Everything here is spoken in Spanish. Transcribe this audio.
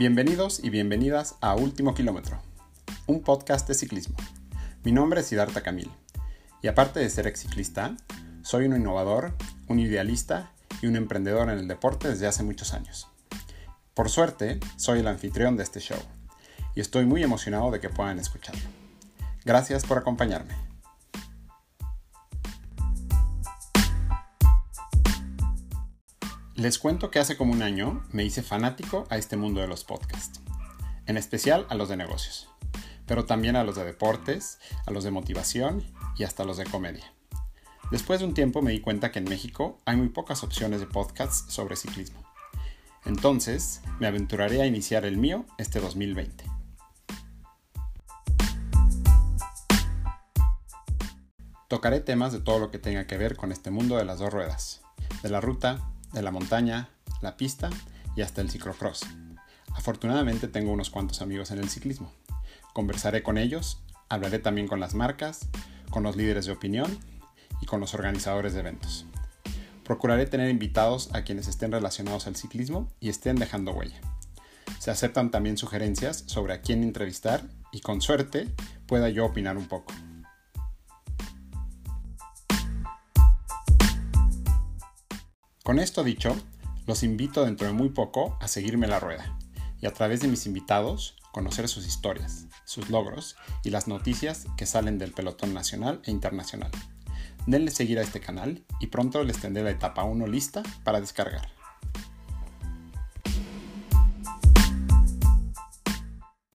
Bienvenidos y bienvenidas a Último Kilómetro, un podcast de ciclismo. Mi nombre es Siddhartha Camil y aparte de ser ex ciclista, soy un innovador, un idealista y un emprendedor en el deporte desde hace muchos años. Por suerte, soy el anfitrión de este show y estoy muy emocionado de que puedan escucharlo. Gracias por acompañarme. Les cuento que hace como un año me hice fanático a este mundo de los podcasts, en especial a los de negocios, pero también a los de deportes, a los de motivación y hasta los de comedia. Después de un tiempo me di cuenta que en México hay muy pocas opciones de podcasts sobre ciclismo. Entonces me aventuraré a iniciar el mío este 2020. Tocaré temas de todo lo que tenga que ver con este mundo de las dos ruedas, de la ruta, de la montaña, la pista y hasta el ciclocross. Afortunadamente tengo unos cuantos amigos en el ciclismo. Conversaré con ellos, hablaré también con las marcas, con los líderes de opinión y con los organizadores de eventos. Procuraré tener invitados a quienes estén relacionados al ciclismo y estén dejando huella. Se aceptan también sugerencias sobre a quién entrevistar y con suerte pueda yo opinar un poco. Con esto dicho, los invito dentro de muy poco a seguirme la rueda y a través de mis invitados conocer sus historias, sus logros y las noticias que salen del pelotón nacional e internacional. Denle seguir a este canal y pronto les tendré la etapa 1 lista para descargar.